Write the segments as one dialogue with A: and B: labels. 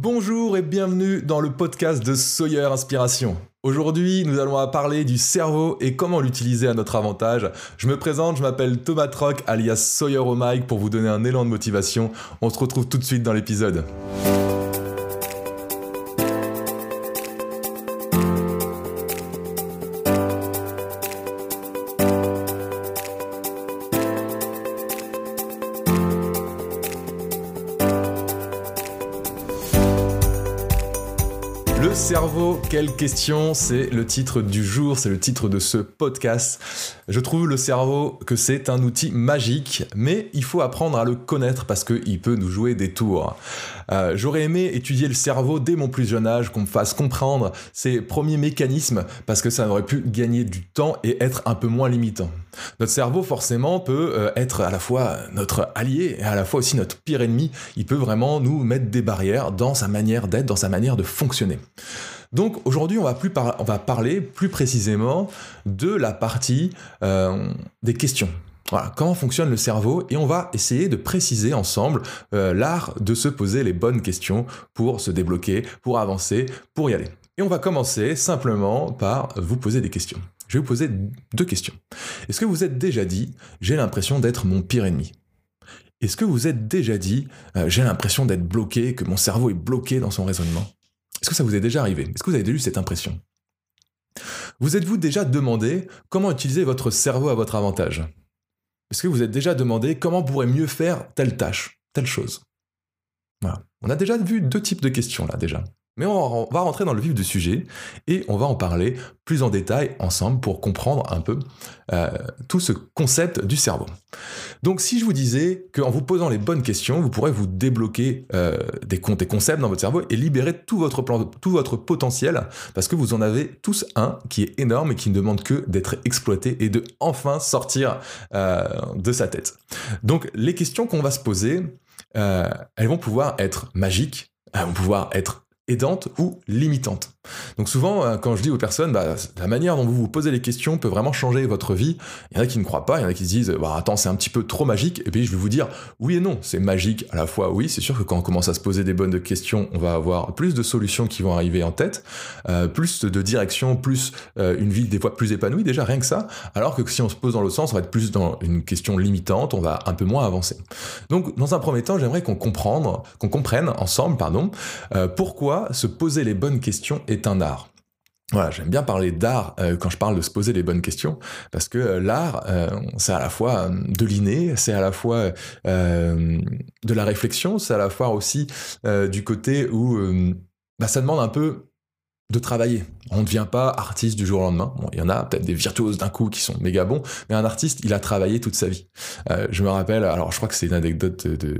A: Bonjour et bienvenue dans le podcast de Sawyer Inspiration. Aujourd'hui, nous allons parler du cerveau et comment l'utiliser à notre avantage. Je me présente, je m'appelle Thomas Troc alias Sawyer au pour vous donner un élan de motivation. On se retrouve tout de suite dans l'épisode. Quelle question C'est le titre du jour, c'est le titre de ce podcast. Je trouve le cerveau que c'est un outil magique, mais il faut apprendre à le connaître parce qu'il peut nous jouer des tours. Euh, j'aurais aimé étudier le cerveau dès mon plus jeune âge, qu'on me fasse comprendre ses premiers mécanismes, parce que ça aurait pu gagner du temps et être un peu moins limitant. Notre cerveau, forcément, peut euh, être à la fois notre allié et à la fois aussi notre pire ennemi. Il peut vraiment nous mettre des barrières dans sa manière d'être, dans sa manière de fonctionner. Donc aujourd'hui, on, va parler plus précisément de la partie euh, des questions. Voilà, comment fonctionne le cerveau et on va essayer de préciser ensemble euh, l'art de se poser les bonnes questions pour se débloquer, pour avancer, pour y aller. Et on va commencer simplement par vous poser des questions. Je vais vous poser deux questions. Est-ce que vous êtes déjà dit j'ai l'impression d'être mon pire ennemi Est-ce que vous êtes déjà dit euh, j'ai l'impression d'être bloqué, que mon cerveau est bloqué dans son raisonnement est-ce que ça vous est déjà arrivé? Est-ce que vous avez déjà eu cette impression? Vous êtes-vous déjà demandé comment utiliser votre cerveau à votre avantage? Est-ce que vous êtes déjà demandé comment pourrait mieux faire telle tâche, telle chose? Voilà. On a déjà vu deux types de questions là déjà. Mais on va rentrer dans le vif du sujet et on va en parler plus en détail ensemble pour comprendre un peu euh, tout ce concept du cerveau. Donc si je vous disais qu'en vous posant les bonnes questions, vous pourrez vous débloquer euh, des, des concepts dans votre cerveau et libérer tout votre, plan, tout votre potentiel parce que vous en avez tous un qui est énorme et qui ne demande que d'être exploité et de enfin sortir euh, de sa tête. Donc les questions qu'on va se poser, elles vont pouvoir être magiques, elles vont pouvoir être aidante ou limitante. Donc souvent, euh, quand je dis aux personnes, bah, la manière dont vous vous posez les questions peut vraiment changer votre vie. Il y en a qui ne croient pas, il y en a qui se disent, bah, attends, c'est un petit peu trop magique. Et puis je vais vous dire, oui et non, c'est magique à la fois. Oui, c'est sûr que quand on commence à se poser des bonnes questions, on va avoir plus de solutions qui vont arriver en tête, euh, plus de direction, plus euh, une vie des fois plus épanouie, déjà rien que ça. Alors que si on se pose dans l'autre sens, on va être plus dans une question limitante, on va un peu moins avancer. Donc dans un premier temps, j'aimerais qu'on comprenne, qu'on comprenne ensemble, pardon, pourquoi se poser les bonnes questions est un art. Voilà, j'aime bien parler d'art euh, quand je parle de se poser les bonnes questions, parce que euh, l'art, euh, c'est à la fois de l'inné, c'est à la fois de la réflexion, c'est à la fois aussi du côté où bah, ça demande un peu de travailler. On ne devient pas artiste du jour au lendemain. Bon, il y en a peut-être des virtuoses d'un coup qui sont méga bons, mais un artiste, il a travaillé toute sa vie. je me rappelle, alors je crois que c'est une anecdote de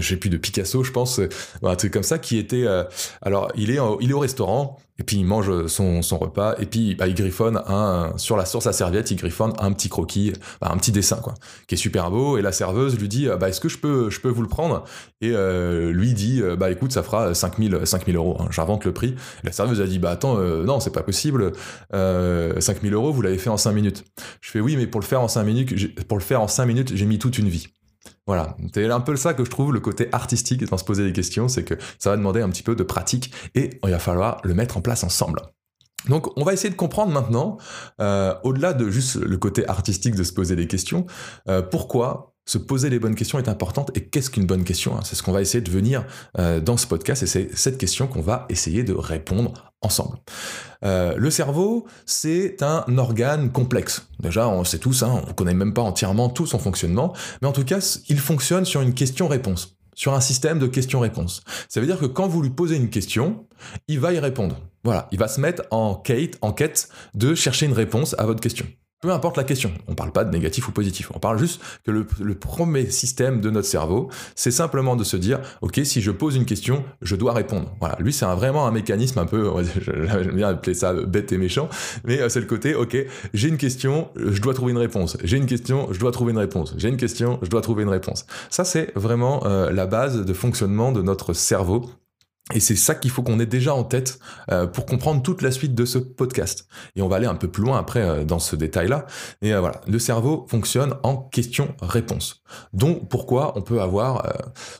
A: je sais plus de Picasso, je pense, euh, un truc comme ça, qui était, euh, alors il est, il est au restaurant et puis il mange son, son repas et puis bah, il griffonne un sur la sur sa serviette, il griffonne un petit croquis, bah, un petit dessin quoi, qui est super beau et la serveuse lui dit bah est-ce que je peux je peux vous le prendre? Et euh, lui dit bah écoute ça fera 5000 5000 euros, hein, j'invente le prix. Et la serveuse a dit bah attends non c'est pas possible, 5000 euros vous l'avez fait en 5 minutes. Je fais oui mais pour le faire en 5 minutes pour le faire en 5 minutes j'ai mis toute une vie. Voilà, c'est un peu ça que je trouve le côté artistique dans se poser des questions, c'est que ça va demander un petit peu de pratique et il va falloir le mettre en place ensemble. Donc on va essayer de comprendre maintenant, euh, au-delà de juste le côté artistique de se poser des questions, euh, pourquoi se poser les bonnes questions est importante et qu'est-ce qu'une bonne question hein? C'est ce qu'on va essayer de venir euh, dans ce podcast et c'est cette question qu'on va essayer de répondre ensemble. Euh, le cerveau, c'est un organe complexe. Déjà, on sait tous, hein, on connaît même pas entièrement tout son fonctionnement, mais en tout cas, il fonctionne sur une question-réponse, sur un système de questions-réponses. Ça veut dire que quand vous lui posez une question, il va y répondre. Voilà, il va se mettre en quête, en quête de chercher une réponse à votre question. Peu importe la question, on ne parle pas de négatif ou positif, on parle juste que le, premier système de notre cerveau, c'est simplement de se dire, ok, si je pose une question, je dois répondre. Voilà, lui c'est vraiment un mécanisme un peu, j'aime bien appeler ça bête et méchant, mais euh, c'est le côté, ok, j'ai une question, je dois trouver une réponse. J'ai une question, je dois trouver une réponse. J'ai une question, je dois trouver une réponse. Ça c'est vraiment euh, la base de fonctionnement de notre cerveau Et c'est ça qu'il faut qu'on ait déjà en tête euh, pour comprendre toute la suite de ce podcast. Et on va aller un peu plus loin après euh, dans ce détail-là. Et euh, voilà, le cerveau fonctionne en question-réponse. Donc pourquoi on peut avoir...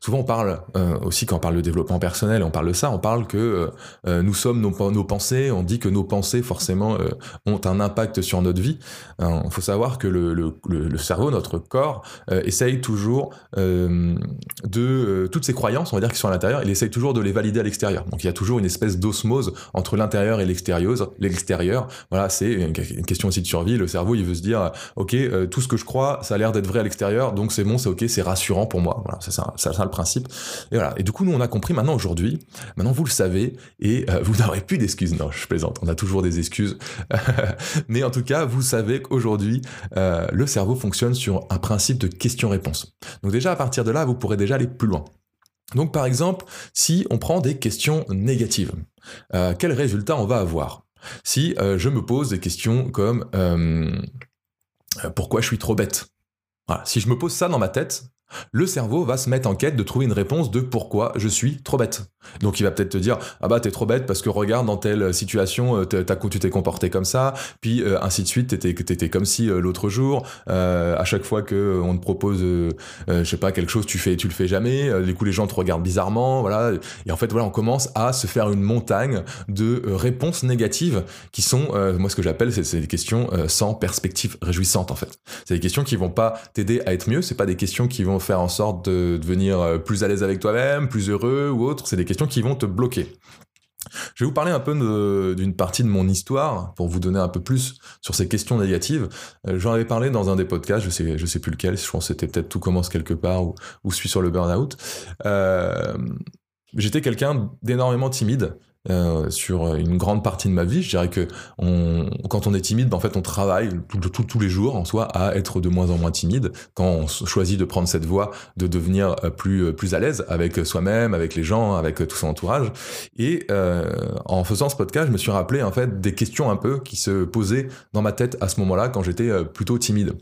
A: souvent on parle aussi quand on parle de développement personnel, on parle de ça, on parle que nous sommes nos, pensées, on dit que nos pensées forcément ont un impact sur notre vie. Il faut savoir que le, cerveau, notre corps, essaye toujours de... toutes ces croyances, on va dire, qui sont à l'intérieur, il essaye toujours de les valider à l'extérieur. Donc il y a toujours une espèce d'osmose entre l'intérieur et l'extérieur. L'extérieur, voilà, c'est une, question aussi de survie. Le cerveau, il veut se dire, ok, euh, tout ce que je crois, ça a l'air d'être vrai à l'extérieur, donc c'est bon, c'est ok, c'est rassurant pour moi. Voilà, c'est ça, ça, le principe. Et voilà. Et du coup, nous, on a compris maintenant aujourd'hui. Maintenant, vous le savez, et euh, vous n'aurez plus d'excuses. Non, je plaisante. On a toujours des excuses, mais en tout cas, vous savez qu'aujourd'hui, euh, le cerveau fonctionne sur un principe de question-réponse. Donc déjà, à partir de là, vous pourrez déjà aller plus loin. Donc par exemple, si on prend des questions négatives, euh, quel résultat on va avoir? Si euh, je me pose des questions comme euh, pourquoi je suis trop bête? Si je me pose ça dans ma tête, le cerveau va se mettre en quête de trouver une réponse de pourquoi je suis trop bête. Donc il va peut-être te dire ah bah t'es trop bête parce que regarde dans telle situation euh, tu t'es comporté comme ça, puis euh, ainsi de suite t'étais t'étais comme si euh, l'autre jour à chaque fois que on te propose je sais pas quelque chose tu fais tu le fais jamais, du coup les gens te regardent bizarrement voilà et en fait voilà on commence à se faire une montagne de réponses négatives qui sont moi ce que j'appelle c'est des questions sans perspective réjouissante en fait. C'est des questions qui vont pas t'aider à être mieux, c'est pas des questions qui vont faire en sorte de devenir plus à l'aise avec toi-même, plus heureux ou autre, c'est des questions qui vont te bloquer. Je vais vous parler un peu d'une partie de mon histoire pour vous donner un peu plus sur ces questions négatives. Euh, j'en avais parlé dans un des podcasts, je sais, je sais plus lequel, je pense que c'était peut-être Tout commence quelque part ou, ou Suis sur le burn-out. Euh, j'étais quelqu'un d'énormément timide euh, sur une grande partie de ma vie. Je dirais que quand on est timide, ben, en fait, on travaille tous les jours en soi à être de moins en moins timide. Quand on choisit de prendre cette voie, de devenir euh, plus euh, plus à l'aise avec soi-même, avec les gens, avec tout son entourage. Et en faisant ce podcast, je me suis rappelé en fait des questions un peu qui se posaient dans ma tête à ce moment-là quand j'étais plutôt timide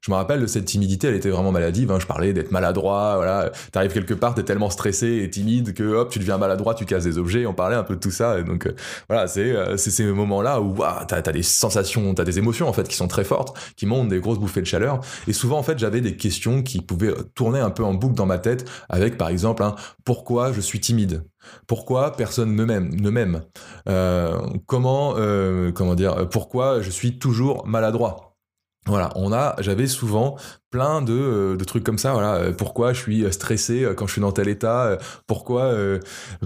A: je me rappelle de cette timidité, elle était vraiment maladive. Hein. Je parlais d'être maladroit, voilà. T'arrives quelque part, t'es tellement stressé et timide que hop, tu deviens maladroit, tu casses des objets. On parlait un peu tout ça. Et donc euh, voilà, euh, c'est ces moments-là où t'as as des sensations, t'as des émotions en fait qui sont très fortes, qui montent des grosses bouffées de chaleur. Et souvent en fait, j'avais des questions qui pouvaient tourner un peu en boucle dans ma tête, avec par exemple, pourquoi je suis timide? Pourquoi personne ne m'aime, ne m'aime? Euh, Comment, comment dire Pourquoi je suis toujours maladroit? Voilà, on a, j'avais souvent plein de, euh, trucs comme ça. Voilà, euh, pourquoi je suis stressé euh, quand je suis dans tel état Pourquoi,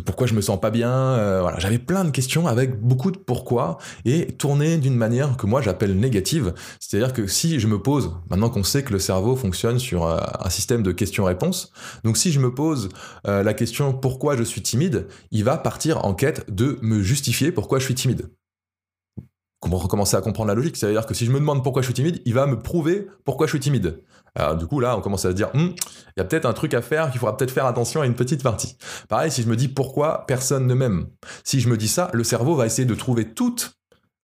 A: pourquoi je me sens pas bien Voilà, j'avais plein de questions avec beaucoup de pourquoi et tournées d'une manière que moi j'appelle négative. C'est-à-dire que si je me pose, maintenant qu'on sait que le cerveau fonctionne sur un système de questions-réponses, donc si je me pose la question pourquoi je suis timide, il va partir en quête de me justifier pourquoi je suis timide recommencer à comprendre la logique? C'est-à-dire que si je me demande pourquoi je suis timide, il va me prouver pourquoi je suis timide. Alors du coup là, on commence à se dire, hum, il y a peut-être un truc à faire, qu'il faudra peut-être faire attention à une petite partie. Pareil, si je me dis pourquoi personne ne m'aime. Si je me dis ça, le cerveau va essayer de trouver toutes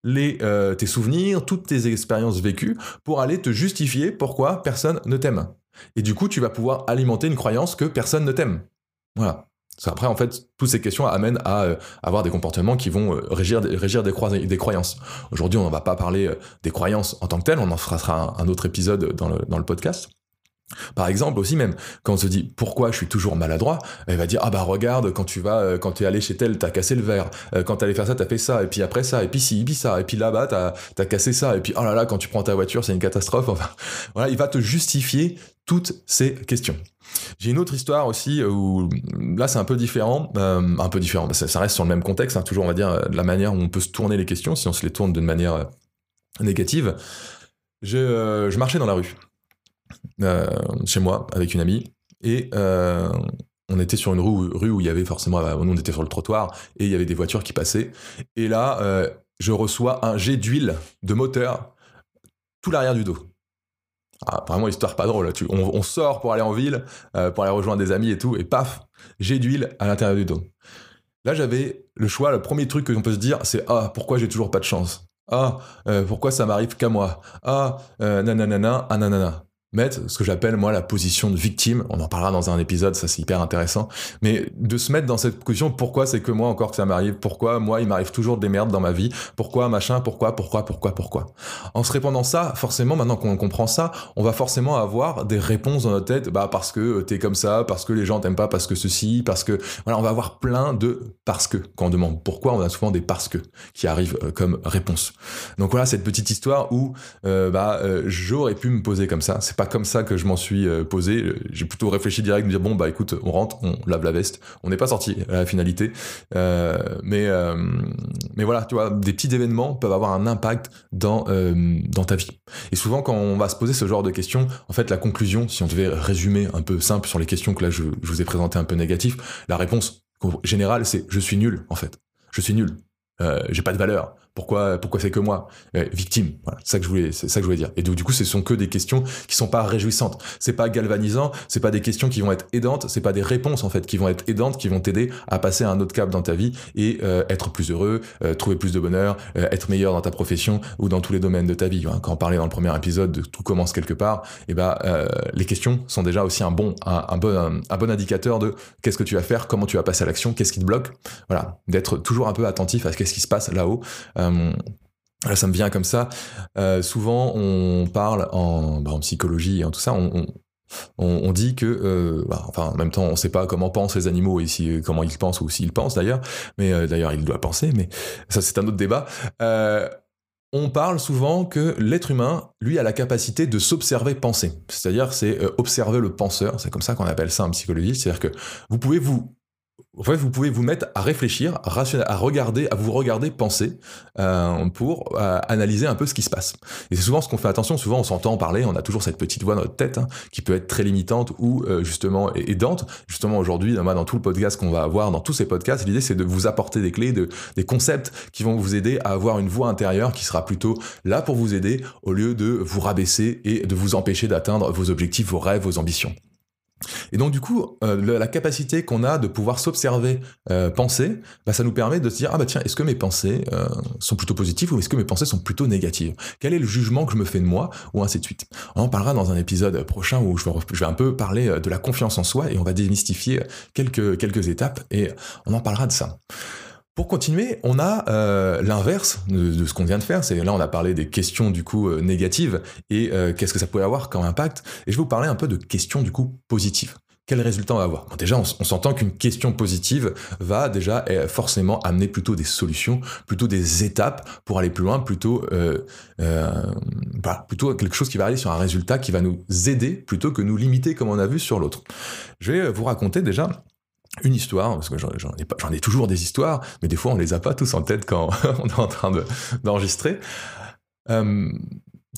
A: les, euh, tes souvenirs, toutes tes expériences vécues pour aller te justifier pourquoi personne ne t'aime. Et du coup, tu vas pouvoir alimenter une croyance que personne ne t'aime. Voilà. Après, en fait, toutes ces questions amènent à euh, avoir des comportements qui vont euh, régir, régir des, des, croyances. Aujourd'hui, on ne va pas parler euh, des croyances en tant que telles, on en fera un, autre épisode dans le, dans le podcast. Par exemple aussi même quand on se dit pourquoi je suis toujours maladroit, elle va dire ah bah regarde quand tu vas quand tu es allé chez tel t'as cassé le verre, quand t'allais faire ça t'as fait ça et puis après ça et puis si et puis ça et puis là-bas t'as as cassé ça et puis oh là là quand tu prends ta voiture c'est une catastrophe enfin voilà il va te justifier toutes ces questions. J'ai une autre histoire aussi euh, où là c'est un peu différent, euh, un peu différent, ça, reste sur le même contexte, hein, toujours on va dire euh, la manière où on peut se tourner les questions si on se les tourne d'une manière négative. Je, marchais dans la rue, chez moi, avec une amie, et on était sur une rue, où il y avait forcément, nous on était sur le trottoir, et il y avait des voitures qui passaient, et là je reçois un jet d'huile de moteur tout l'arrière du dos. Ah, vraiment histoire pas drôle. on, sort pour aller en ville, euh, pour aller rejoindre des amis et tout, et paf, j'ai d'huile à l'intérieur du dos. Là, j'avais le choix. Le premier truc que l'on peut se dire, c'est ah pourquoi j'ai toujours pas de chance? Ah euh, pourquoi ça m'arrive qu'à moi? Ah euh, nanana ah nanana. Mettre ce que j'appelle moi la position de victime. On en parlera dans un épisode, ça c'est hyper intéressant. Mais de se mettre dans cette position, pourquoi c'est que moi encore que ça m'arrive? Pourquoi moi il m'arrive toujours des merdes dans ma vie? Pourquoi machin? Pourquoi? Pourquoi? Pourquoi? Pourquoi? En se répondant ça, forcément maintenant qu'on comprend ça, on va forcément avoir des réponses dans notre tête. Bah parce que t'es comme ça, parce que les gens t'aiment pas, parce que ceci, parce que voilà, on va avoir plein de parce que quand on demande pourquoi, on a souvent des parce que qui arrivent euh, comme réponse. Donc voilà cette petite histoire où euh, bah euh, j'aurais pu me poser comme ça. C'est pas comme ça que je m'en suis euh, posé. J'ai plutôt réfléchi direct, me dire bon bah écoute, on rentre, on lave la veste. On n'est pas sorti à la finalité, euh, mais euh, mais voilà, tu vois, des petits événements peuvent avoir un impact dans dans ta vie. Et souvent quand on va se poser ce genre de questions, en fait la conclusion, si on devait résumer un peu simple sur les questions que là je, je vous ai présentées un peu négatives, la réponse générale c'est je suis nul en fait. Je suis nul. Euh, j'ai pas de valeur. Pourquoi, pourquoi c'est que moi? Euh, Victime. Voilà, c'est ça que je voulais, c'est ça que je voulais dire. Et donc, du coup, ce sont que des questions qui sont pas réjouissantes. C'est pas galvanisant. C'est pas des questions qui vont être aidantes. C'est pas des réponses en fait qui vont être aidantes, qui vont t'aider à passer à un autre cap dans ta vie et euh, être plus heureux, euh, trouver plus de bonheur, euh, être meilleur dans ta profession ou dans tous les domaines de ta vie. Hein. Quand on parlait dans le premier épisode de tout commence quelque part, et ben les questions sont déjà aussi un bon, un, bon, un, bon indicateur de qu'est-ce que tu vas faire, comment tu vas passer à l'action, qu'est-ce qui te bloque. Voilà, d'être toujours un peu attentif à ce qu'est-ce qui se passe là-haut. Euh, Là, ça me vient comme ça. Euh, souvent, on parle en, bah, en psychologie et en tout ça. On, on, dit que, euh, bah, enfin, en même temps, on ne sait pas comment pensent les animaux et si, comment ils pensent ou s'ils pensent d'ailleurs. Mais euh, d'ailleurs, il doit penser. Mais ça, c'est un autre débat. Euh, on parle souvent que l'être humain, lui, a la capacité de s'observer penser. C'est-à-dire, c'est observer le penseur. C'est comme ça qu'on appelle ça en psychologie. C'est-à-dire que vous pouvez vous en fait, vous pouvez vous mettre à réfléchir, à regarder, à vous regarder penser euh, pour euh, analyser un peu ce qui se passe. Et c'est souvent ce qu'on fait attention. Souvent, on s'entend parler, on a toujours cette petite voix dans notre tête hein, qui peut être très limitante ou euh, justement aidante. Justement, aujourd'hui, dans, dans tout le podcast qu'on va avoir, dans tous ces podcasts, l'idée c'est de vous apporter des clés, de, des concepts qui vont vous aider à avoir une voix intérieure qui sera plutôt là pour vous aider au lieu de vous rabaisser et de vous empêcher d'atteindre vos objectifs, vos rêves, vos ambitions. Et donc du coup, euh, la capacité qu'on a de pouvoir s'observer, euh, penser, bah, ça nous permet de se dire ah bah tiens, est-ce que mes pensées euh, sont plutôt positives ou est-ce que mes pensées sont plutôt négatives? Quel est le jugement que je me fais de moi ou ainsi de suite? On en parlera dans un épisode prochain où je vais, un peu parler de la confiance en soi et on va démystifier quelques quelques étapes et on en parlera de ça. Pour continuer, on a euh, l'inverse de, ce qu'on vient de faire. Là, on a parlé des questions du coup euh, négatives et euh, qu'est-ce que ça pouvait avoir comme impact. Et je vais vous parler un peu de questions du coup positives. Quel résultat on va avoir? Déjà, on, on s'entend qu'une question positive va déjà eh, forcément amener plutôt des solutions, plutôt des étapes pour aller plus loin, plutôt bah, plutôt quelque chose qui va aller sur un résultat qui va nous aider plutôt que nous limiter comme on a vu sur l'autre. Je vais vous raconter déjà une histoire, parce que j'en ai, ai toujours des histoires, mais des fois on les a pas tous en tête quand on est en train d'enregistrer. De, euh,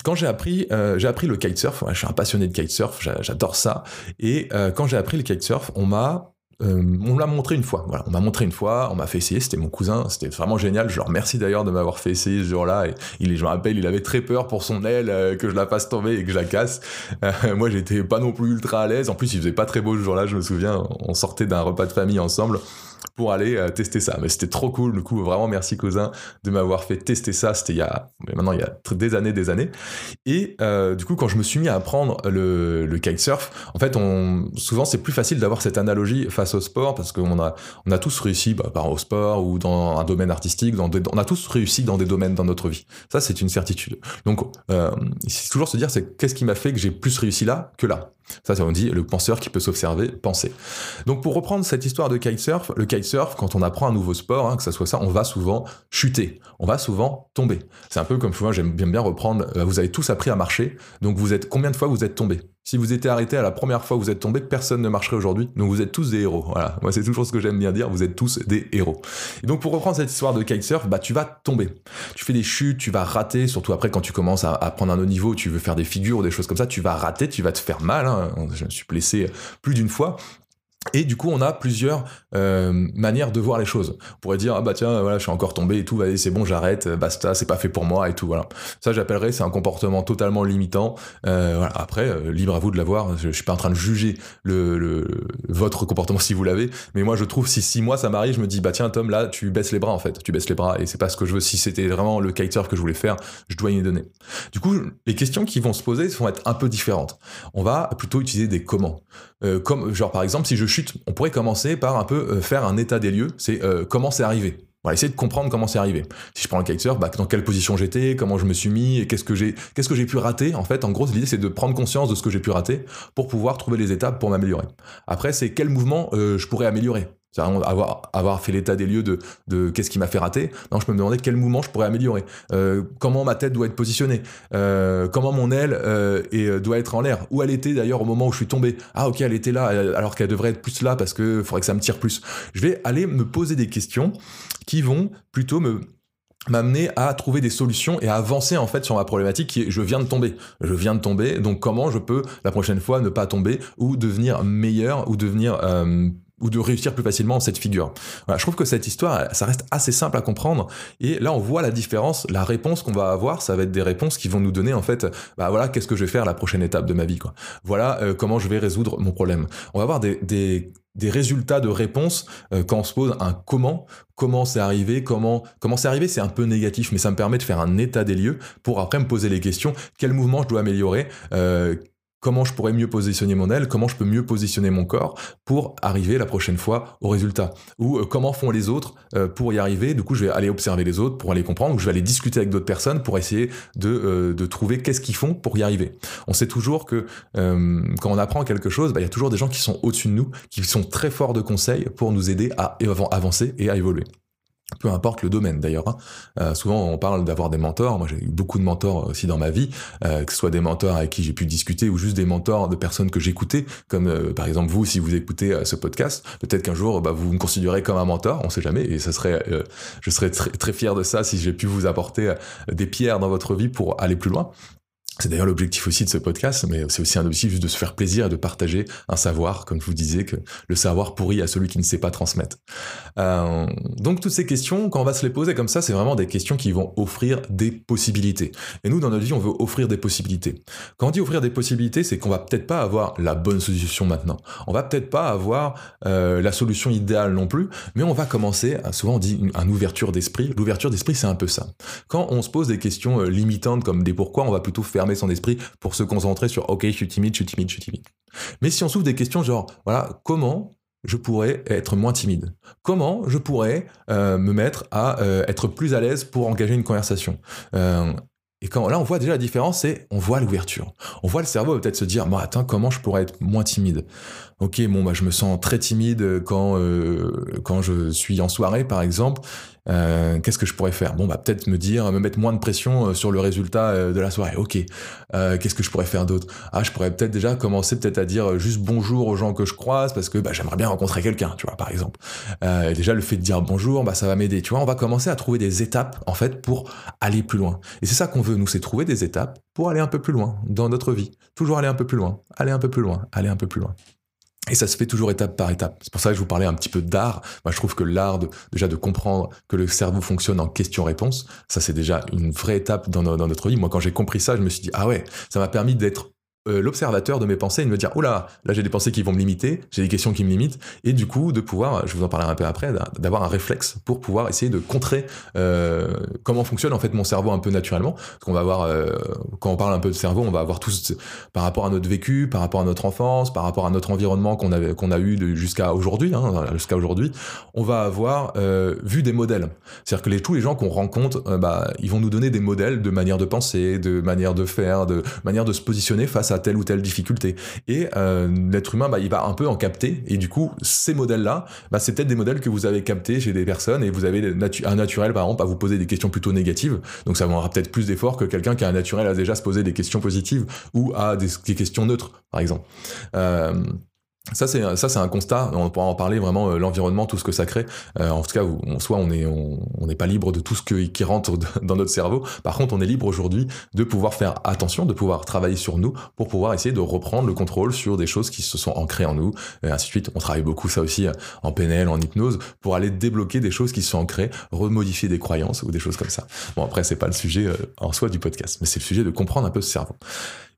A: quand j'ai appris, euh, j'ai appris le kitesurf, je suis un passionné de kitesurf, j'adore ça, et euh, quand j'ai appris le kitesurf, on m'a euh, on l'a montré une fois. Voilà, on m'a montré une fois, on m'a fait essayer. C'était mon cousin, c'était vraiment génial. Je le remercie d'ailleurs de m'avoir fait essayer ce jour-là. Et il, je me rappelle, il avait très peur pour son aile euh, que je la fasse tomber et que je la casse. Euh, moi, j'étais pas non plus ultra à l'aise. En plus, il faisait pas très beau ce jour-là. Je me souviens, on sortait d'un repas de famille ensemble pour aller euh, tester ça. Mais c'était trop cool, du coup, vraiment merci cousin de m'avoir fait tester ça. C'était il y a, maintenant il y a des années, des années. Et euh, du coup, quand je me suis mis à apprendre le, le kitesurf, en fait, souvent c'est plus facile d'avoir cette analogie face au sport parce qu'on a, on a tous réussi, bah, par au sport ou dans un domaine artistique, on a tous réussi dans des domaines dans notre vie. Ça, c'est une certitude. Donc, euh, toujours se dire, c'est qu'est-ce qui m'a fait que j'ai plus réussi là que là? Ça, ça on dit le penseur qui peut s'observer, penser. Donc pour reprendre cette histoire de kitesurf, le kitesurf, quand on apprend un nouveau sport, hein, que ça soit ça, on va souvent chuter, on va souvent tomber. C'est un peu comme moi j'aime bien reprendre, euh, vous avez tous appris à marcher, donc vous êtes combien de fois vous êtes tombé? Si vous étiez arrêté à la première fois où vous êtes tombé, personne ne marcherait aujourd'hui. Donc vous êtes tous des héros. Voilà. Moi, c'est toujours ce que j'aime bien dire. Vous êtes tous des héros. Et donc pour reprendre cette histoire de kitesurf, bah tu vas tomber. Tu fais des chutes, tu vas rater. Surtout après quand tu commences à, prendre un haut niveau, tu veux faire des figures ou des choses comme ça, tu vas rater, tu vas te faire mal. Hein. Je me suis blessé plus d'une fois. Et du coup, on a plusieurs euh, manières de voir les choses. On pourrait dire ah bah tiens voilà je suis encore tombé et tout, vas c'est bon j'arrête, basta, c'est pas fait pour moi et tout voilà. Ça j'appellerais c'est un comportement totalement limitant. Euh, voilà. Après euh, libre à vous de l'avoir. Je, je, suis pas en train de juger le, le votre comportement si vous l'avez, mais moi je trouve si si moi ça m'arrive, je me dis bah tiens Tom là tu baisses les bras en fait, tu baisses les bras et c'est pas ce que je veux. Si c'était vraiment le kiter que je voulais faire, je dois y donner. Du coup les questions qui vont se poser vont être un peu différentes. On va plutôt utiliser des comment. Euh, comme genre par exemple si je chute, on pourrait commencer par un peu euh, faire un état des lieux, c'est euh, comment c'est arrivé. On va essayer de comprendre comment c'est arrivé. Si je prends le kitesurf, bah, dans quelle position j'étais, comment je me suis mis, et qu'est-ce que j'ai, qu'est-ce que j'ai pu rater. En fait, en gros, l'idée c'est de prendre conscience de ce que j'ai pu rater pour pouvoir trouver les étapes pour m'améliorer. Après, c'est quel mouvement je pourrais améliorer. Avoir, avoir fait l'état des lieux de, de qu'est-ce qui m'a fait rater. Non, je me demander quel mouvement je pourrais améliorer. Euh, comment ma tête doit être positionnée. Euh, comment mon aile euh, doit être en l'air. Où elle était d'ailleurs au moment où je suis tombé. Ah ok, elle était là alors qu'elle devrait être plus là parce que faudrait que ça me tire plus. Je vais aller me poser des questions qui vont plutôt me m'amener à trouver des solutions et à avancer en fait sur ma problématique qui est je viens de tomber. Je viens de tomber, donc comment je peux la prochaine fois ne pas tomber ou devenir meilleur ou devenir ou de réussir plus facilement en cette figure. Je trouve que cette histoire, ça reste assez simple à comprendre. Et là, on voit la différence. La réponse qu'on va avoir, ça va être des réponses qui vont nous donner en fait, bah voilà, qu'est-ce que je vais faire la prochaine étape de ma vie, quoi. Voilà euh, comment je vais résoudre mon problème. On va avoir des, résultats de réponse euh, quand on se pose un comment, comment c'est arrivé, comment comment c'est arrivé, c'est un peu négatif, mais ça me permet de faire un état des lieux pour après me poser les questions quel mouvement je dois améliorer, euh, comment je pourrais mieux positionner mon aile, comment je peux mieux positionner mon corps pour arriver la prochaine fois au résultat. Ou euh, comment font les autres euh, pour y arriver. Du coup, je vais aller observer les autres pour aller comprendre, ou je vais aller discuter avec d'autres personnes pour essayer de, euh, de trouver qu'est-ce qu'ils font pour y arriver. On sait toujours que quand on apprend quelque chose, bah, il y a toujours des gens qui sont au-dessus de nous, qui sont très forts de conseils pour nous aider à avancer et à évoluer peu importe le domaine d'ailleurs. Hein. Euh, souvent on parle d'avoir des mentors. Moi j'ai eu beaucoup de mentors aussi dans ma vie, euh, que ce soit des mentors avec qui j'ai pu discuter ou juste des mentors de personnes que j'écoutais, comme euh, par exemple vous si vous écoutez ce podcast. Peut-être qu'un jour bah, vous me considérez comme un mentor, on sait jamais, et ça serait, je serais très, très fier de ça si j'ai pu vous apporter des pierres dans votre vie pour aller plus loin. C'est d'ailleurs l'objectif aussi de ce podcast, mais c'est aussi un objectif juste de se faire plaisir et de partager un savoir, comme je vous disais, que le savoir pourrit à celui qui ne sait pas transmettre. Euh, donc toutes ces questions, quand on va se les poser comme ça, c'est vraiment des questions qui vont offrir des possibilités. Et nous, dans notre vie, on veut offrir des possibilités. Quand on dit offrir des possibilités, c'est qu'on va peut-être pas avoir la bonne solution maintenant. On va peut-être pas avoir euh, la solution idéale non plus, mais on va commencer, souvent on dit une, ouverture d'esprit. L'ouverture d'esprit, c'est un peu ça. Quand on se pose des questions euh, limitantes comme des pourquoi, on va plutôt faire son esprit pour se concentrer sur ok, je suis timide, je suis timide, je suis timide. Mais si on s'ouvre des questions genre voilà, comment je pourrais être moins timide? Comment je pourrais euh, me mettre à euh, être plus à l'aise pour engager une conversation? Euh, et quand là on voit déjà la différence, c'est on voit l'ouverture. On voit le cerveau peut-être se dire, bon attends, comment je pourrais être moins timide? Ok, bon bah je me sens très timide quand quand je suis en soirée par exemple. Euh, qu'est-ce que je pourrais faire? Bon, bah peut-être me dire, me mettre moins de pression euh, sur le résultat euh, de la soirée. Ok. qu'est-ce que je pourrais faire d'autre? Ah, je pourrais peut-être déjà commencer peut-être à dire juste bonjour aux gens que je croise parce que bah, j'aimerais bien rencontrer quelqu'un, tu vois, par exemple. déjà le fait de dire bonjour, bah ça va m'aider. Tu vois, on va commencer à trouver des étapes en fait pour aller plus loin. Et c'est ça qu'on veut, nous, c'est trouver des étapes pour aller un peu plus loin dans notre vie. Toujours aller un peu plus loin, aller un peu plus loin, aller un peu plus loin. Et ça se fait toujours étape par étape. C'est pour ça que je vous parlais un petit peu d'art. Moi, je trouve que l'art, déjà de comprendre que le cerveau fonctionne en question-réponse, ça c'est déjà une vraie étape dans, dans, notre vie. Moi, quand j'ai compris ça, je me suis dit, ah ouais, ça m'a permis d'être euh, l'observateur de mes pensées et de me dire, oula, là j'ai des pensées qui vont me limiter, j'ai des questions qui me limitent, et du coup de pouvoir, je vous en parlerai un peu après, d'avoir un réflexe pour pouvoir essayer de contrer euh, comment fonctionne en fait mon cerveau un peu naturellement. Parce qu'on va avoir, euh, quand on parle un peu de cerveau, on va avoir tous, par rapport à notre vécu, par rapport à notre enfance, par rapport à notre environnement qu'on avait, qu'on a eu jusqu'à aujourd'hui, hein, jusqu'à aujourd'hui, on va avoir vu des modèles. C'est-à-dire que les, tous les gens qu'on rencontre, bah, ils vont nous donner des modèles de manière de penser, de manière de faire, de manière de se positionner face à telle ou telle difficulté. Et euh, l'être humain, bah, il va un peu en capter. Et du coup, ces modèles-là, bah, c'est peut-être des modèles que vous avez captés chez des personnes et vous avez un naturel, par exemple, à vous poser des questions plutôt négatives. Donc ça demandera peut-être plus d'efforts que quelqu'un qui a un naturel à déjà se poser des questions positives ou à des, questions neutres, par exemple. Euh, ça c'est ça c'est un constat. On pourra en parler vraiment euh, l'environnement, tout ce que ça crée. Euh, en tout cas, on, soit on est on n'est pas libre de tout ce qui rentre dans notre cerveau. Par contre, on est libre aujourd'hui de pouvoir faire attention, de pouvoir travailler sur nous pour pouvoir essayer de reprendre le contrôle sur des choses qui se sont ancrées en nous. Et ainsi de suite. On travaille beaucoup ça aussi en PNL, en hypnose, pour aller débloquer des choses qui se sont ancrées, remodifier des croyances ou des choses comme ça. Bon après c'est pas le sujet en soi du podcast, mais c'est le sujet de comprendre un peu ce cerveau.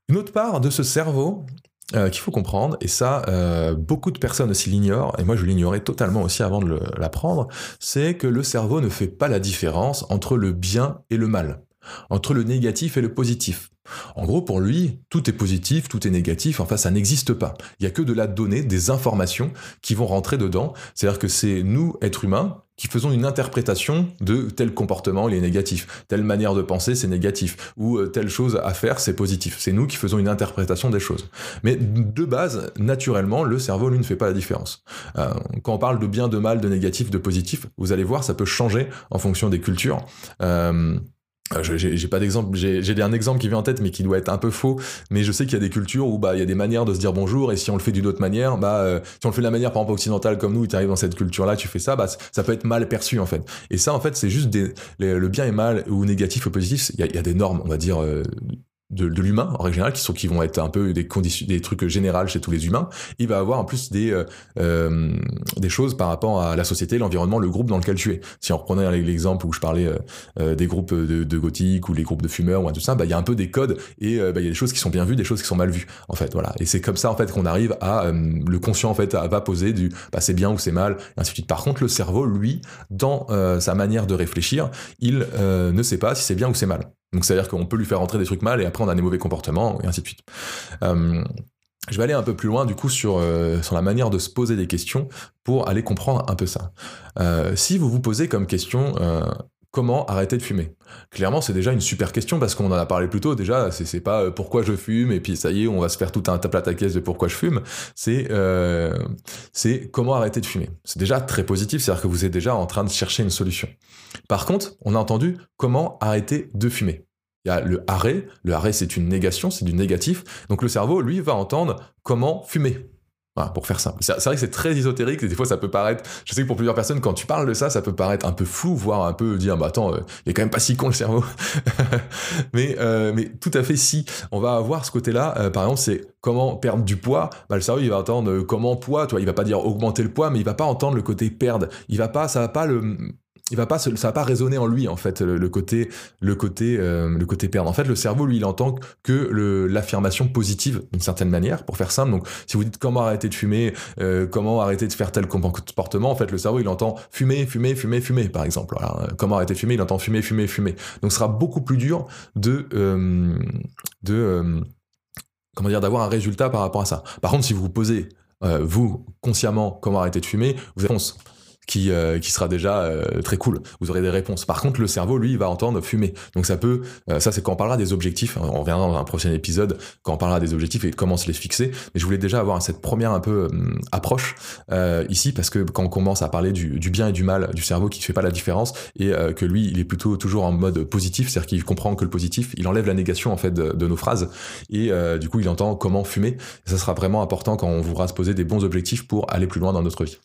A: Une autre part de ce cerveau, euh, qu'il faut comprendre, et ça, euh, beaucoup de personnes aussi l'ignorent, et moi je l'ignorais totalement aussi avant de l'apprendre, c'est que le cerveau ne fait pas la différence entre le bien et le mal, entre le négatif et le positif. En gros, pour lui, tout est positif, tout est négatif, enfin ça n'existe pas. Il y a que de la donnée, des informations qui vont rentrer dedans. C'est-à-dire que c'est nous, êtres humains, qui faisons une interprétation de tel comportement, il est négatif, telle manière de penser, c'est négatif, ou euh, telle chose à faire, c'est positif. C'est nous qui faisons une interprétation des choses. Mais de base, naturellement, le cerveau, lui, ne fait pas la différence. Euh, quand on parle de bien, de mal, de négatif, de positif, vous allez voir, ça peut changer en fonction des cultures. Euh, j'ai pas d'exemple, j'ai un exemple qui vient en tête, mais qui doit être un peu faux. Mais je sais qu'il y a des cultures où bah il y a des manières de se dire bonjour, et si on le fait d'une autre manière, bah euh, si on le fait de la manière par exemple occidentale comme nous, tu arrives dans cette culture-là, tu fais ça, bah ça peut être mal perçu en fait. Et ça en fait c'est juste des, le bien et mal ou négatif ou positif. Il y, y a, des normes, on va dire euh, de, de l'humain en règle générale qui sont qui vont être un peu des conditions des trucs généraux chez tous les humains il va avoir en plus des euh, euh, des choses par rapport à la société l'environnement le groupe dans lequel tu es. Si on reprenait l'exemple où je parlais euh, euh des groupes de, de, gothique ou les groupes de fumeurs ou tout ça bah il y a un peu des codes et bah, il y a des choses qui sont bien vues des choses qui sont mal vues en fait voilà. Et c'est comme ça en fait qu'on arrive à le conscient en fait à, va poser du bah c'est bien ou c'est mal et ainsi de suite. Par contre le cerveau lui dans sa manière de réfléchir il ne sait pas si c'est bien ou c'est mal donc c'est-à-dire qu'on peut lui faire rentrer des trucs mal et après on a des mauvais comportements et ainsi de suite. Euh, je vais aller un peu plus loin du coup sur, euh, sur la manière de se poser des questions pour aller comprendre un peu ça. Euh, si vous vous posez comme question comment arrêter de fumer Clairement, c'est déjà une super question parce qu'on en a parlé plus tôt. Déjà, c'est pas euh, pourquoi je fume et puis ça y est, on va se faire tout un plat à caisse de pourquoi je fume. C'est euh, c'est comment arrêter de fumer. C'est déjà très positif, c'est-à-dire que vous êtes déjà en train de chercher une solution. Par contre, on a entendu comment arrêter de fumer. Il y a le arrêt. Le arrêt, c'est une négation, c'est du négatif. Donc le cerveau, lui, va entendre comment fumer pour faire simple. C'est vrai que c'est très ésotérique, et des fois ça peut paraître, je sais que pour plusieurs personnes, quand tu parles de ça, ça peut paraître un peu flou, voire un peu dire, bah attends, euh, il est quand même pas si con le cerveau. mais, euh, mais tout à fait si. On va avoir ce côté-là, euh, par exemple, c'est comment perdre du poids. Bah, le cerveau, il va entendre comment poids, toi, il va pas dire augmenter le poids, mais il va pas entendre le côté perdre. Il va pas, ça va pas le, il va pas ça va pas résonner en lui en fait le, côté le côté euh, le côté perdre en fait le cerveau lui il entend que l'affirmation positive d'une certaine manière pour faire simple. Donc si vous dites comment arrêter de fumer euh, comment arrêter de faire tel comportement en fait le cerveau il entend fumer fumer fumer fumer par exemple. Comment arrêter de fumer il entend fumer fumer fumer. Donc ce sera beaucoup plus dur de euh, de comment dire d'avoir un résultat par rapport à ça. Par contre si vous vous posez vous consciemment comment arrêter de fumer vous avez qui, euh, qui sera déjà euh, très cool. Vous aurez des réponses. Par contre, le cerveau, lui, il va entendre fumer. Donc ça peut, euh, ça c'est quand on parlera des objectifs. On reviendra dans un prochain épisode quand on parlera des objectifs et comment se les fixer. Mais je voulais déjà avoir cette première un peu approche ici parce que quand on commence à parler du, du, bien et du mal du cerveau qui ne fait pas la différence et que lui, il est plutôt toujours en mode positif, c'est-à-dire qu'il comprend que le positif, il enlève la négation en fait de, nos phrases et du coup, il entend comment fumer. Et ça sera vraiment important quand on voudra se poser des bons objectifs pour aller plus loin dans notre vie.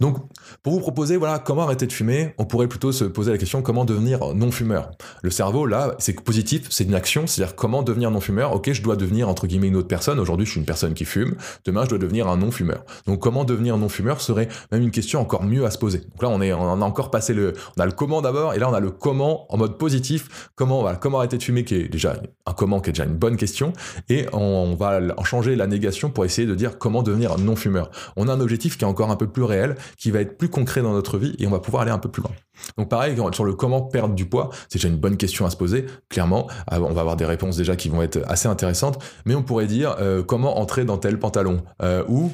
A: Donc, pour vous proposer voilà comment arrêter de fumer, on pourrait plutôt se poser la question comment devenir non-fumeur? Le cerveau là, c'est positif, c'est une action, c'est-à-dire comment devenir non-fumeur? Ok, je dois devenir entre guillemets une autre personne. Aujourd'hui, je suis une personne qui fume. Demain, je dois devenir un non-fumeur. Donc, comment devenir non-fumeur serait même une question encore mieux à se poser. Donc là, on est, on a encore passé le, on a le comment d'abord, et là, on a le comment en mode positif. Comment, voilà, comment arrêter de fumer, qui est déjà un comment, qui est déjà une bonne question, et on, va en changer la négation pour essayer de dire comment devenir non-fumeur. On a un objectif qui est encore un peu plus réel, qui va être plus concret dans notre vie et on va pouvoir aller un peu plus loin. Donc pareil, sur le comment perdre du poids, c'est déjà une bonne question à se poser, clairement. Euh, on va avoir des réponses déjà qui vont être assez intéressantes, mais on pourrait dire euh, comment entrer dans tel pantalon euh, ou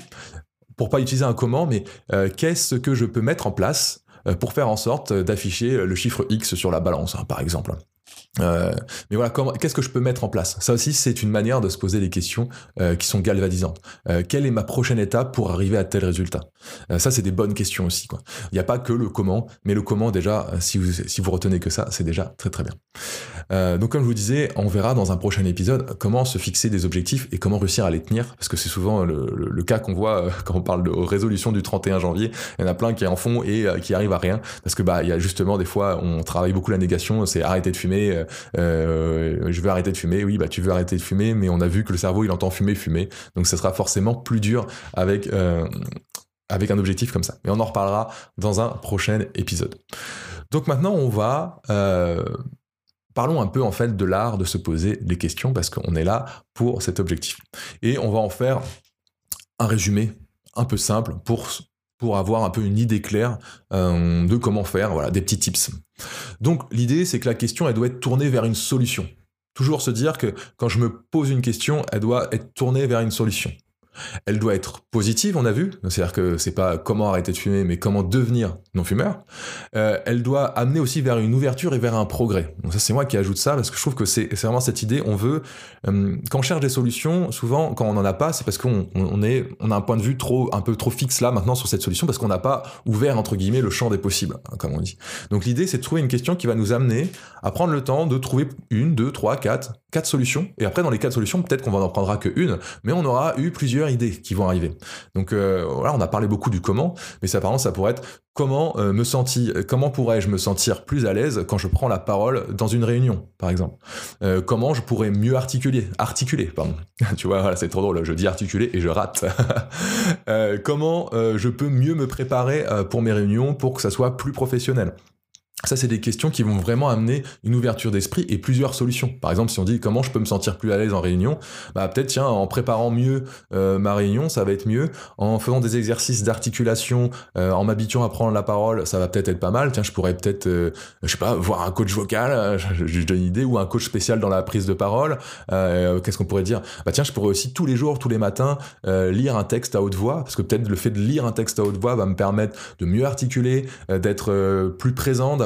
A: pour pas utiliser un comment, mais qu'est-ce que je peux mettre en place pour faire en sorte d'afficher le chiffre X sur la balance, hein, par exemple. Euh, mais voilà, qu'est-ce que je peux mettre en place? Ça aussi, c'est une manière de se poser des questions euh, qui sont galvanisantes. Euh, quelle est ma prochaine étape pour arriver à tel résultat? Ça, c'est des bonnes questions aussi. Il n'y a pas que le comment, mais le comment déjà, si vous, si vous retenez que ça, c'est déjà très très bien. donc comme je vous disais, on verra dans un prochain épisode comment se fixer des objectifs et comment réussir à les tenir, parce que c'est souvent le, cas qu'on voit quand on parle de résolution du 31 janvier. Il y en a plein qui en font et qui arrivent à rien, parce que bah il y a justement des fois on travaille beaucoup la négation, c'est arrêter de fumer euh, je veux arrêter de fumer. Oui, bah tu veux arrêter de fumer, mais on a vu que le cerveau il entend fumer, fumer. Donc ça sera forcément plus dur avec euh, avec un objectif comme ça. Mais on en reparlera dans un prochain épisode. Donc maintenant on va euh, Parlons un peu en fait de l'art de se poser des questions parce qu'on est là pour cet objectif. Et on va en faire un résumé un peu simple pour pour avoir un peu une idée claire euh, de comment faire, voilà, des petits tips. Donc l'idée, c'est que la question, elle doit être tournée vers une solution. Toujours se dire que quand je me pose une question, elle doit être tournée vers une solution. Elle doit être positive, on a vu, c'est-à-dire que c'est pas comment arrêter de fumer, mais comment devenir non-fumeur. Euh, elle doit amener aussi vers une ouverture et vers un progrès. Ça, c'est moi qui ajoute ça parce que je trouve que c'est vraiment cette idée. On veut, euh, quand on cherche des solutions, souvent quand on n'en a pas, c'est parce qu'on on est, on a un point de vue trop, un peu trop fixe là maintenant sur cette solution parce qu'on n'a pas ouvert entre guillemets le champ des possibles, hein, comme on dit. Donc l'idée, c'est de trouver une question qui va nous amener à prendre le temps de trouver une, deux, trois, quatre, quatre solutions. Et après, dans les quatre solutions, peut-être qu'on n'en prendra que une, mais on aura eu plusieurs idées qui vont arriver. Donc euh, voilà, on a parlé beaucoup du comment, mais ça, par ça pourrait être comment euh, me sentir, comment pourrais-je me sentir plus à l'aise quand je prends la parole dans une réunion, par exemple? Euh, comment je pourrais mieux articuler, articuler, pardon. tu vois, voilà, c'est trop drôle. Je dis articuler et je rate. comment je peux mieux me préparer pour mes réunions pour que ça soit plus professionnel? Ça, c'est des questions qui vont vraiment amener une ouverture d'esprit et plusieurs solutions. Par exemple, si on dit comment je peux me sentir plus à l'aise en réunion, bah peut-être tiens, en préparant mieux euh, ma réunion, ça va être mieux. En faisant des exercices d'articulation, euh, en m'habituant à prendre la parole, ça va peut-être être pas mal. Tiens, je pourrais peut-être, euh, je sais pas, voir un coach vocal, je, je, donne une idée, ou un coach spécial dans la prise de parole. Qu'est-ce qu'on pourrait dire? Bah tiens, je pourrais aussi tous les jours, tous les matins, lire un texte à haute voix, parce que peut-être le fait de lire un texte à haute voix va me permettre de mieux articuler, d'être plus présent,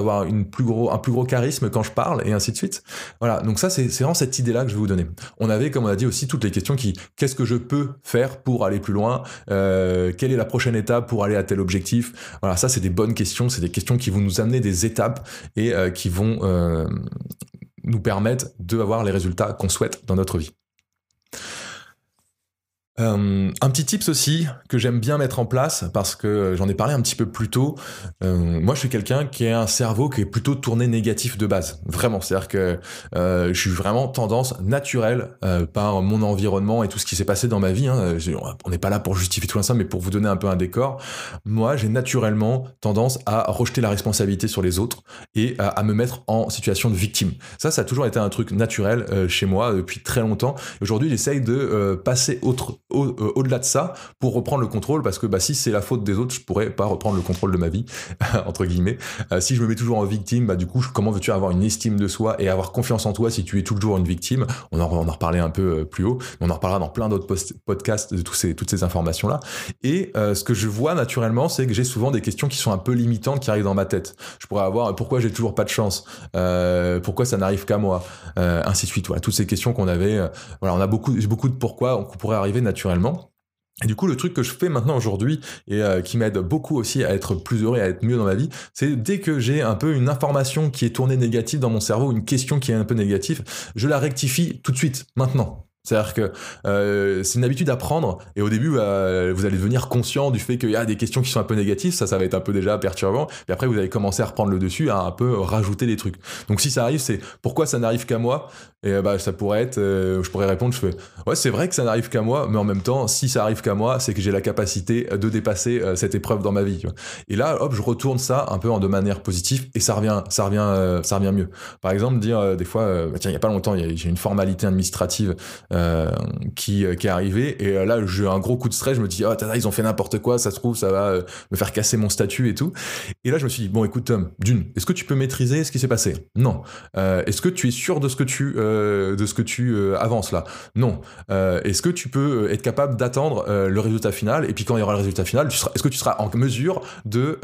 A: plus gros, un plus gros charisme quand je parle et ainsi de suite. Voilà, donc ça c'est vraiment cette idée-là que je vais vous donner. On avait, comme on a dit aussi, toutes les questions qui, qu'est-ce que je peux faire pour aller plus loin euh, Quelle est la prochaine étape pour aller à tel objectif? Voilà, ça c'est des bonnes questions, c'est des questions qui vont nous amener des étapes et euh, qui vont euh, nous permettre d'avoir les résultats qu'on souhaite dans notre vie. Euh, un petit tips aussi que j'aime bien mettre en place parce que j'en ai parlé un petit peu plus tôt. Euh, moi, je suis quelqu'un qui a un cerveau qui est plutôt tourné négatif de base. Vraiment, c'est-à-dire que euh, je suis vraiment tendance naturelle par mon environnement et tout ce qui s'est passé dans ma vie. Hein. On n'est pas là pour justifier tout ça, mais pour vous donner un peu un décor. Moi, j'ai naturellement tendance à rejeter la responsabilité sur les autres et à, me mettre en situation de victime. Ça, ça a toujours été un truc naturel chez moi depuis très longtemps. Aujourd'hui, j'essaye de passer autre euh, au-delà de ça pour reprendre le contrôle parce que bah, si c'est la faute des autres, je pourrais pas reprendre le contrôle de ma vie, entre guillemets. Euh, si je me mets toujours en victime, bah, du coup, comment veux-tu avoir une estime de soi et avoir confiance en toi si tu es toujours une victime? On en, on un peu euh, plus haut, mais on en reparlera dans plein d'autres podcasts de tous ces, toutes ces informations-là. Et ce que je vois naturellement, c'est que j'ai souvent des questions qui sont un peu limitantes qui arrivent dans ma tête. Je pourrais avoir pourquoi j'ai toujours pas de chance, pourquoi ça n'arrive qu'à moi, ainsi de suite. Voilà, toutes ces questions qu'on avait. voilà, on a beaucoup, beaucoup de pourquoi on pourrait arriver naturellement Et du coup, le truc que je fais maintenant aujourd'hui et euh, qui m'aide beaucoup aussi à être plus heureux à être mieux dans ma vie, c'est dès que j'ai un peu une information qui est tournée négative dans mon cerveau, une question qui est un peu négative, je la rectifie tout de suite, maintenant. C'est-à-dire que euh, c'est une habitude à prendre et au début euh, vous allez devenir conscient du fait qu'il y a des questions qui sont un peu négatives, ça ça va être un peu déjà perturbant, et après vous allez commencer à reprendre le dessus, à un peu rajouter des trucs. Donc si ça arrive, c'est pourquoi ça n'arrive qu'à moi? Et bah ça pourrait être, euh, je pourrais répondre, je fais ouais c'est vrai que ça n'arrive qu'à moi, mais en même temps si ça arrive qu'à moi, c'est que j'ai la capacité de dépasser cette épreuve dans ma vie. Et là hop je retourne ça un peu en de manière positive et ça revient, ça revient, ça revient mieux. Par exemple dire des fois, bah, tiens il y a pas longtemps j'ai une formalité administrative euh, euh, qui est arrivé. Et euh, là, j'ai un gros coup de stress. Je me dis, oh, ils ont fait n'importe quoi. Ça se trouve, ça va me faire casser mon statut et tout. Et là, je me suis dit, bon, écoute, Tom, d'une, est-ce que tu peux maîtriser ce qui s'est passé? Non. est-ce que tu es sûr de ce que tu, de ce que tu avances là? Non. est-ce que tu peux être capable d'attendre le résultat final? Et puis quand il y aura le résultat final, est-ce que tu seras en mesure de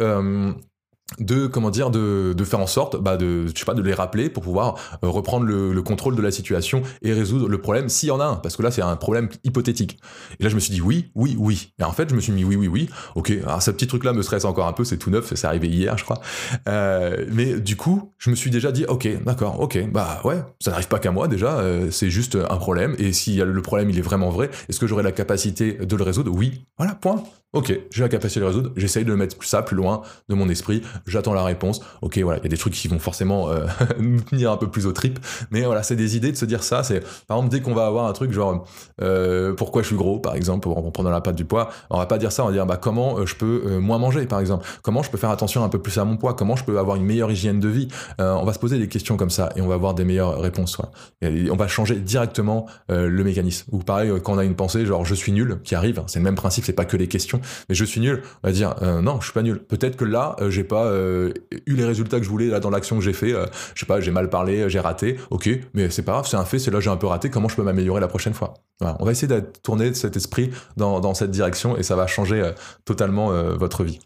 A: de comment dire de, de, faire en sorte bah de je sais pas de les rappeler pour pouvoir euh, reprendre le, le, contrôle de la situation et résoudre le problème s'il y en a un. Parce que là c'est un problème hypothétique. Et là je me suis dit oui oui oui. Et en fait je me suis mis oui oui oui. Ok alors ce petit truc là me stresse encore un peu c'est tout neuf c'est arrivé hier je crois. Euh, mais du coup je me suis déjà dit ok d'accord ok bah ouais ça n'arrive pas qu'à moi déjà euh, c'est juste un problème. Et si le problème il est vraiment vrai est-ce que j'aurai la capacité de le résoudre? Oui. Voilà point Ok, j'ai la capacité de le résoudre, j'essaye de mettre ça plus loin de mon esprit, j'attends la réponse. Ok, voilà, il y a des trucs qui vont forcément euh, nous tenir un peu plus au trip, mais voilà, c'est des idées de se dire ça. C'est par exemple dès qu'on va avoir un truc genre euh, pourquoi je suis gros, par exemple, pour prendre la patte du poids, on va pas dire ça, on va dire bah comment euh, je peux moins manger, par exemple, comment je peux faire attention un peu plus à mon poids, comment je peux avoir une meilleure hygiène de vie? on va se poser des questions comme ça et on va avoir des meilleures réponses. On va changer directement le mécanisme. Ou pareil, quand on a une pensée genre je suis nul, qui arrive, hein, c'est le même principe, c'est pas que les questions mais je suis nul. On va dire euh, non, je suis pas nul. Peut-être que là, euh, j'ai pas euh, eu les résultats que je voulais dans l'action que j'ai fait. je sais pas, j'ai mal parlé, j'ai raté. Ok, mais c'est pas grave, c'est un fait. C'est là j'ai un peu raté. Comment je peux m'améliorer la prochaine fois? On va essayer de tourner cet esprit dans, cette direction et ça va changer totalement votre vie.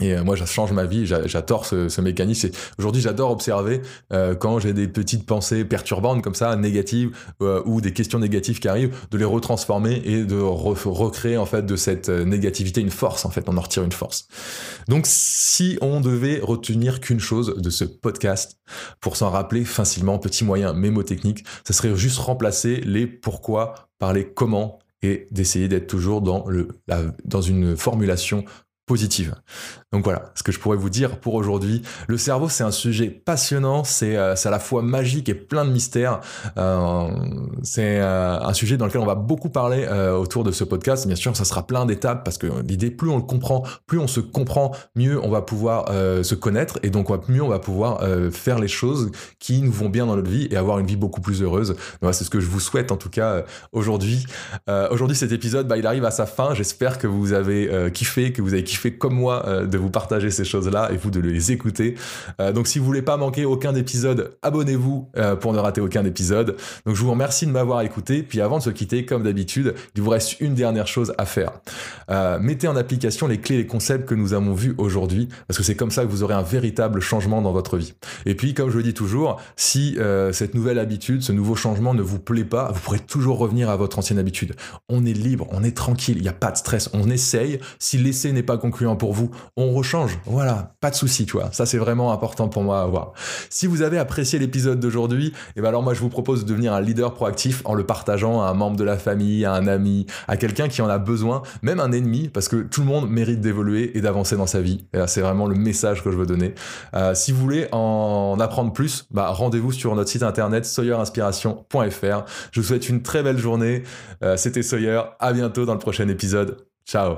A: Et euh, moi, ça change ma vie. J'adore ce, ce, mécanisme. Aujourd'hui, j'adore observer euh, quand j'ai des petites pensées perturbantes comme ça, négatives euh, ou des questions négatives qui arrivent, de les retransformer et de recréer en fait de cette négativité une force. En fait, on en retire une force. Donc, si on devait retenir qu'une chose de ce podcast pour s'en rappeler facilement, petit moyen mémotechnique, ça serait juste remplacer les pourquoi par les comment et d'essayer d'être toujours dans le dans une formulation positive. Donc voilà, ce que je pourrais vous dire pour aujourd'hui. Le cerveau, c'est un sujet passionnant, c'est euh, à la fois magique et plein de mystères. Euh, c'est euh, un sujet dans lequel on va beaucoup parler euh, autour de ce podcast. Bien sûr, ça sera plein d'étapes parce que l'idée, plus on le comprend, plus on se comprend, mieux on va pouvoir se connaître et donc mieux on va pouvoir faire les choses qui nous vont bien dans notre vie et avoir une vie beaucoup plus heureuse. C'est ce que je vous souhaite en tout cas aujourd'hui. aujourd'hui, cet épisode, bah, il arrive à sa fin. J'espère que vous avez kiffé, que vous avez kiffé fait comme moi euh, de vous partager ces choses-là et vous de les écouter. Euh, donc si vous voulez pas manquer aucun épisode, abonnez-vous euh, pour ne rater aucun épisode. Donc je vous remercie de m'avoir écouté. Puis avant de se quitter, comme d'habitude, il vous reste une dernière chose à faire. mettez en application les clés les concepts que nous avons vus aujourd'hui, parce que c'est comme ça que vous aurez un véritable changement dans votre vie. Et puis, comme je le dis toujours, si cette nouvelle habitude, ce nouveau changement ne vous plaît pas, vous pourrez toujours revenir à votre ancienne habitude. On est libre, on est tranquille, il n'y a pas de stress, on essaye. Si l'essai n'est pas concluant pour vous, on rechange. Voilà, pas de souci, tu vois. Ça, c'est vraiment important pour moi à voir. Si vous avez apprécié l'épisode d'aujourd'hui, et eh ben alors moi, je vous propose de devenir un leader proactif en le partageant à un membre de la famille, à un ami, à quelqu'un qui en a besoin, même un ennemi, parce que tout le monde mérite d'évoluer et d'avancer dans sa vie. C'est vraiment le message que je veux donner. Euh, si vous voulez en apprendre plus, bah, rendez-vous sur notre site internet sawyerinspiration.fr. Je vous souhaite une très belle journée. Euh, c'était Sawyer. À bientôt dans le prochain épisode. Ciao.